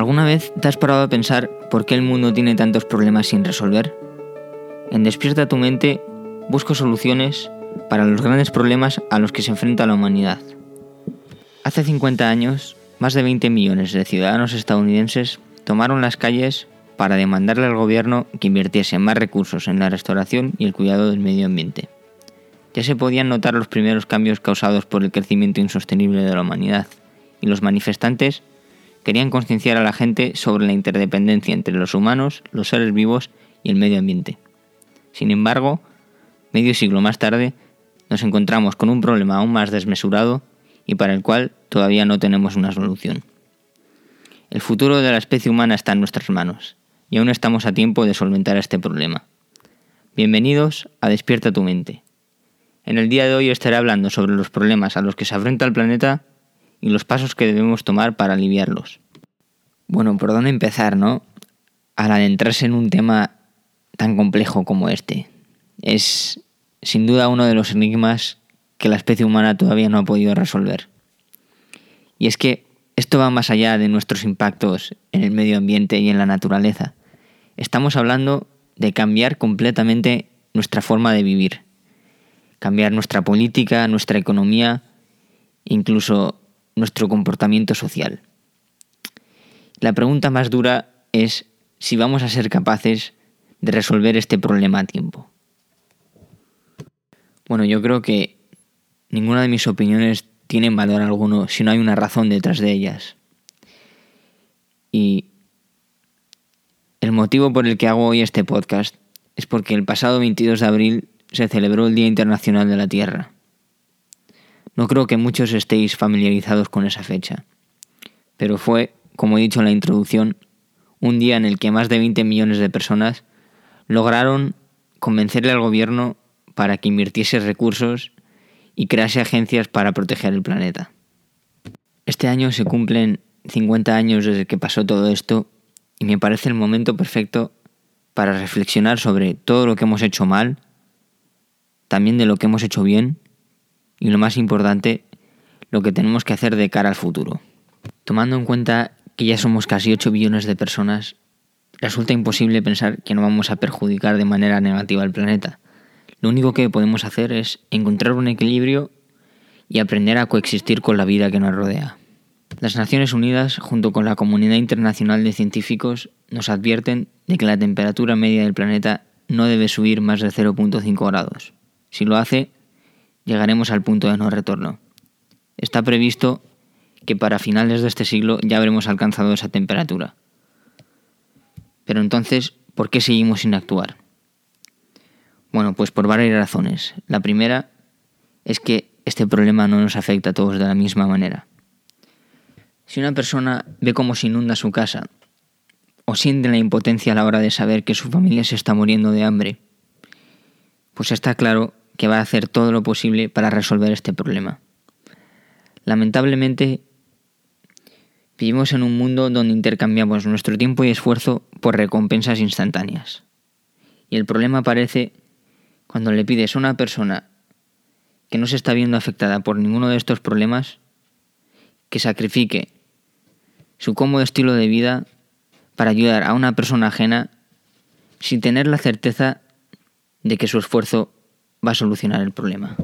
¿Alguna vez te has parado a pensar por qué el mundo tiene tantos problemas sin resolver? En Despierta tu mente busco soluciones para los grandes problemas a los que se enfrenta la humanidad. Hace 50 años, más de 20 millones de ciudadanos estadounidenses tomaron las calles para demandarle al gobierno que invirtiese más recursos en la restauración y el cuidado del medio ambiente. Ya se podían notar los primeros cambios causados por el crecimiento insostenible de la humanidad, y los manifestantes querían concienciar a la gente sobre la interdependencia entre los humanos, los seres vivos y el medio ambiente. Sin embargo, medio siglo más tarde, nos encontramos con un problema aún más desmesurado y para el cual todavía no tenemos una solución. El futuro de la especie humana está en nuestras manos y aún estamos a tiempo de solventar este problema. Bienvenidos a Despierta tu mente. En el día de hoy estaré hablando sobre los problemas a los que se afrenta el planeta y los pasos que debemos tomar para aliviarlos. Bueno, ¿por dónde empezar, no? Al adentrarse en un tema tan complejo como este. Es sin duda uno de los enigmas que la especie humana todavía no ha podido resolver. Y es que esto va más allá de nuestros impactos en el medio ambiente y en la naturaleza. Estamos hablando de cambiar completamente nuestra forma de vivir, cambiar nuestra política, nuestra economía, incluso nuestro comportamiento social. La pregunta más dura es si vamos a ser capaces de resolver este problema a tiempo. Bueno, yo creo que ninguna de mis opiniones tiene valor alguno si no hay una razón detrás de ellas. Y el motivo por el que hago hoy este podcast es porque el pasado 22 de abril se celebró el Día Internacional de la Tierra. No creo que muchos estéis familiarizados con esa fecha, pero fue, como he dicho en la introducción, un día en el que más de 20 millones de personas lograron convencerle al gobierno para que invirtiese recursos y crease agencias para proteger el planeta. Este año se cumplen 50 años desde que pasó todo esto y me parece el momento perfecto para reflexionar sobre todo lo que hemos hecho mal, también de lo que hemos hecho bien y lo más importante, lo que tenemos que hacer de cara al futuro. Tomando en cuenta que ya somos casi 8 billones de personas, resulta imposible pensar que no vamos a perjudicar de manera negativa al planeta. Lo único que podemos hacer es encontrar un equilibrio y aprender a coexistir con la vida que nos rodea. Las Naciones Unidas, junto con la comunidad internacional de científicos, nos advierten de que la temperatura media del planeta no debe subir más de 0.5 grados. Si lo hace, llegaremos al punto de no retorno. Está previsto que para finales de este siglo ya habremos alcanzado esa temperatura. Pero entonces, ¿por qué seguimos sin actuar? Bueno, pues por varias razones. La primera es que este problema no nos afecta a todos de la misma manera. Si una persona ve cómo se inunda su casa o siente la impotencia a la hora de saber que su familia se está muriendo de hambre, pues está claro que va a hacer todo lo posible para resolver este problema. Lamentablemente, vivimos en un mundo donde intercambiamos nuestro tiempo y esfuerzo por recompensas instantáneas. Y el problema aparece cuando le pides a una persona que no se está viendo afectada por ninguno de estos problemas que sacrifique su cómodo estilo de vida para ayudar a una persona ajena sin tener la certeza de que su esfuerzo va a solucionar el problema.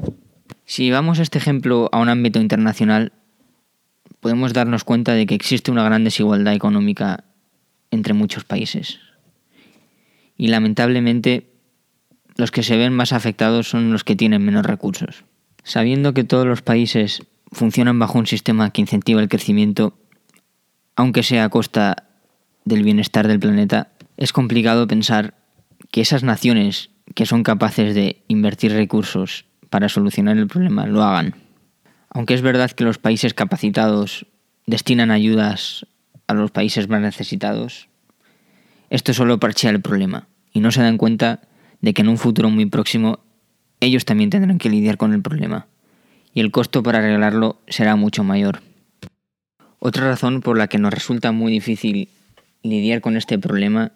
Si llevamos este ejemplo a un ámbito internacional, podemos darnos cuenta de que existe una gran desigualdad económica entre muchos países. Y lamentablemente los que se ven más afectados son los que tienen menos recursos. Sabiendo que todos los países funcionan bajo un sistema que incentiva el crecimiento, aunque sea a costa del bienestar del planeta, es complicado pensar que esas naciones que son capaces de invertir recursos para solucionar el problema lo hagan. Aunque es verdad que los países capacitados destinan ayudas a los países más necesitados, esto solo parchea el problema y no se dan cuenta de que en un futuro muy próximo ellos también tendrán que lidiar con el problema y el costo para arreglarlo será mucho mayor. Otra razón por la que nos resulta muy difícil lidiar con este problema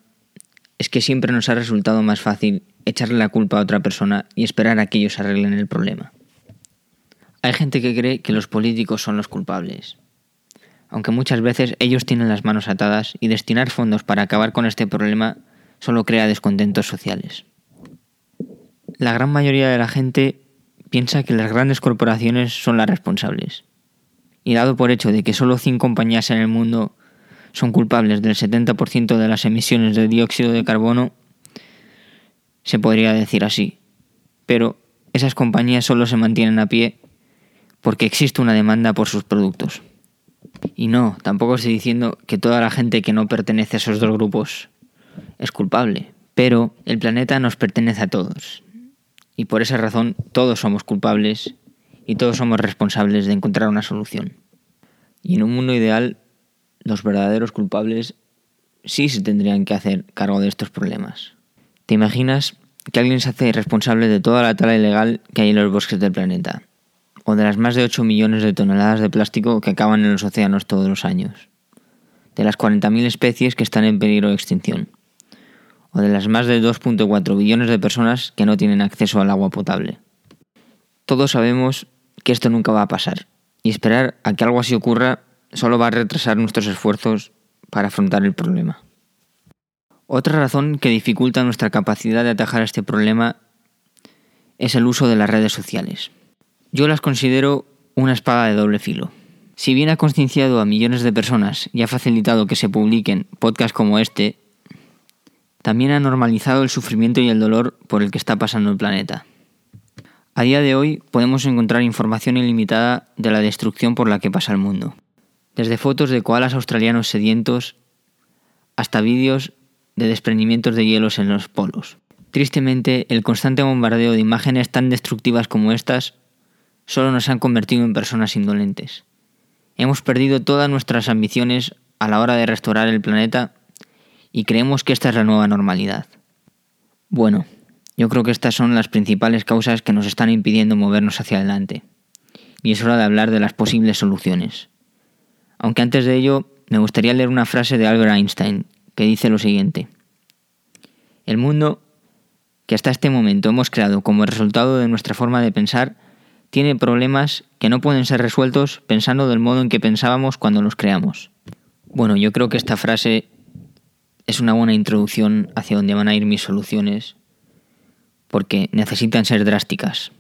es que siempre nos ha resultado más fácil echarle la culpa a otra persona y esperar a que ellos arreglen el problema. Hay gente que cree que los políticos son los culpables. aunque muchas veces ellos tienen las manos atadas y destinar fondos para acabar con este problema solo crea descontentos sociales. La gran mayoría de la gente piensa que las grandes corporaciones son las responsables. Y dado por hecho de que solo 100 compañías en el mundo son culpables del 70% de las emisiones de dióxido de carbono, se podría decir así. Pero esas compañías solo se mantienen a pie porque existe una demanda por sus productos. Y no, tampoco estoy diciendo que toda la gente que no pertenece a esos dos grupos es culpable, pero el planeta nos pertenece a todos. Y por esa razón todos somos culpables y todos somos responsables de encontrar una solución. Y en un mundo ideal, los verdaderos culpables sí se tendrían que hacer cargo de estos problemas. ¿Te imaginas que alguien se hace responsable de toda la tala ilegal que hay en los bosques del planeta? O de las más de 8 millones de toneladas de plástico que acaban en los océanos todos los años? De las 40.000 especies que están en peligro de extinción? o de las más de 2.4 billones de personas que no tienen acceso al agua potable. Todos sabemos que esto nunca va a pasar, y esperar a que algo así ocurra solo va a retrasar nuestros esfuerzos para afrontar el problema. Otra razón que dificulta nuestra capacidad de atajar este problema es el uso de las redes sociales. Yo las considero una espada de doble filo. Si bien ha concienciado a millones de personas y ha facilitado que se publiquen podcasts como este, también ha normalizado el sufrimiento y el dolor por el que está pasando el planeta. A día de hoy podemos encontrar información ilimitada de la destrucción por la que pasa el mundo. Desde fotos de koalas australianos sedientos hasta vídeos de desprendimientos de hielos en los polos. Tristemente, el constante bombardeo de imágenes tan destructivas como estas solo nos han convertido en personas indolentes. Hemos perdido todas nuestras ambiciones a la hora de restaurar el planeta y creemos que esta es la nueva normalidad. Bueno, yo creo que estas son las principales causas que nos están impidiendo movernos hacia adelante. Y es hora de hablar de las posibles soluciones. Aunque antes de ello, me gustaría leer una frase de Albert Einstein, que dice lo siguiente. El mundo que hasta este momento hemos creado como resultado de nuestra forma de pensar tiene problemas que no pueden ser resueltos pensando del modo en que pensábamos cuando los creamos. Bueno, yo creo que esta frase es una buena introducción hacia dónde van a ir mis soluciones, porque necesitan ser drásticas.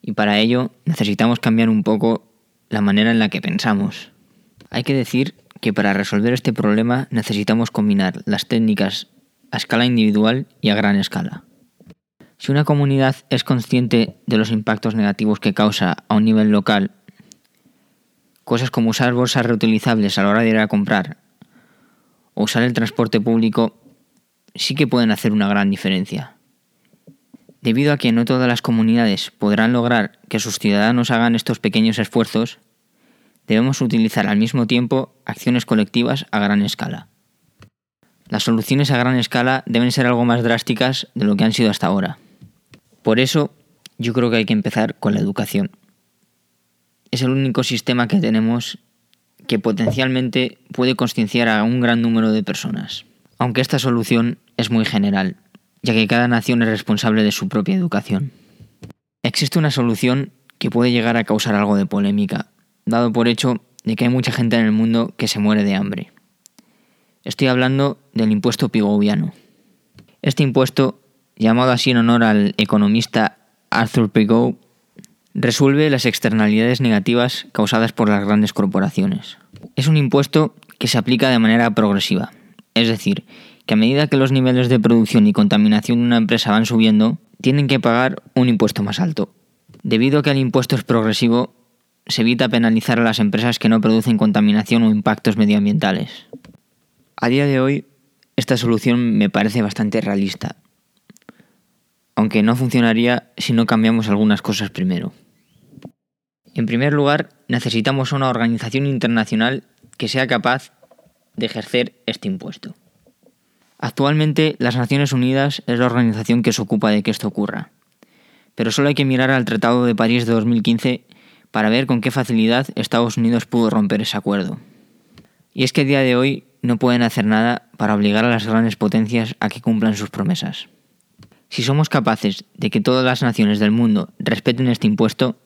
Y para ello necesitamos cambiar un poco la manera en la que pensamos. Hay que decir que para resolver este problema necesitamos combinar las técnicas a escala individual y a gran escala. Si una comunidad es consciente de los impactos negativos que causa a un nivel local, cosas como usar bolsas reutilizables a la hora de ir a comprar o usar el transporte público sí que pueden hacer una gran diferencia. Debido a que no todas las comunidades podrán lograr que sus ciudadanos hagan estos pequeños esfuerzos, debemos utilizar al mismo tiempo acciones colectivas a gran escala. Las soluciones a gran escala deben ser algo más drásticas de lo que han sido hasta ahora. Por eso, yo creo que hay que empezar con la educación. Es el único sistema que tenemos que potencialmente puede concienciar a un gran número de personas. Aunque esta solución es muy general, ya que cada nación es responsable de su propia educación. Existe una solución que puede llegar a causar algo de polémica, dado por hecho de que hay mucha gente en el mundo que se muere de hambre. Estoy hablando del impuesto pigoviano. Este impuesto, llamado así en honor al economista Arthur Pigou, resuelve las externalidades negativas causadas por las grandes corporaciones. Es un impuesto que se aplica de manera progresiva, es decir, que a medida que los niveles de producción y contaminación de una empresa van subiendo, tienen que pagar un impuesto más alto. Debido a que el impuesto es progresivo, se evita penalizar a las empresas que no producen contaminación o impactos medioambientales. A día de hoy, esta solución me parece bastante realista, aunque no funcionaría si no cambiamos algunas cosas primero. En primer lugar, necesitamos una organización internacional que sea capaz de ejercer este impuesto. Actualmente, las Naciones Unidas es la organización que se ocupa de que esto ocurra, pero solo hay que mirar al Tratado de París de 2015 para ver con qué facilidad Estados Unidos pudo romper ese acuerdo. Y es que a día de hoy no pueden hacer nada para obligar a las grandes potencias a que cumplan sus promesas. Si somos capaces de que todas las naciones del mundo respeten este impuesto,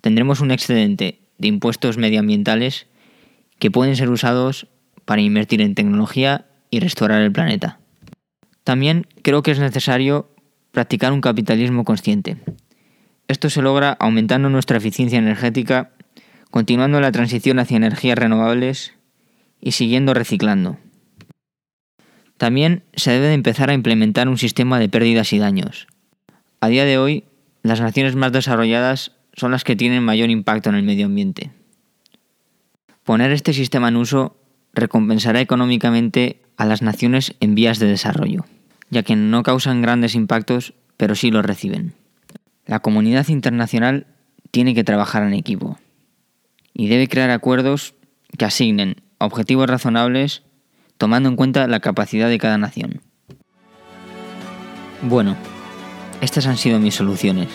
tendremos un excedente de impuestos medioambientales que pueden ser usados para invertir en tecnología y restaurar el planeta. También creo que es necesario practicar un capitalismo consciente. Esto se logra aumentando nuestra eficiencia energética, continuando la transición hacia energías renovables y siguiendo reciclando. También se debe de empezar a implementar un sistema de pérdidas y daños. A día de hoy, las naciones más desarrolladas son las que tienen mayor impacto en el medio ambiente. Poner este sistema en uso recompensará económicamente a las naciones en vías de desarrollo, ya que no causan grandes impactos, pero sí los reciben. La comunidad internacional tiene que trabajar en equipo y debe crear acuerdos que asignen objetivos razonables tomando en cuenta la capacidad de cada nación. Bueno, estas han sido mis soluciones.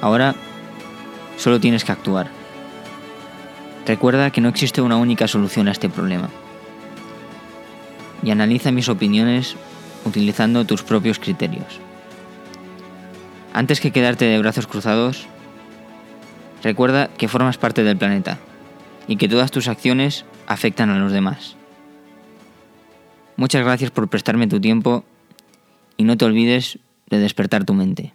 Ahora solo tienes que actuar. Recuerda que no existe una única solución a este problema. Y analiza mis opiniones utilizando tus propios criterios. Antes que quedarte de brazos cruzados, recuerda que formas parte del planeta y que todas tus acciones afectan a los demás. Muchas gracias por prestarme tu tiempo y no te olvides de despertar tu mente.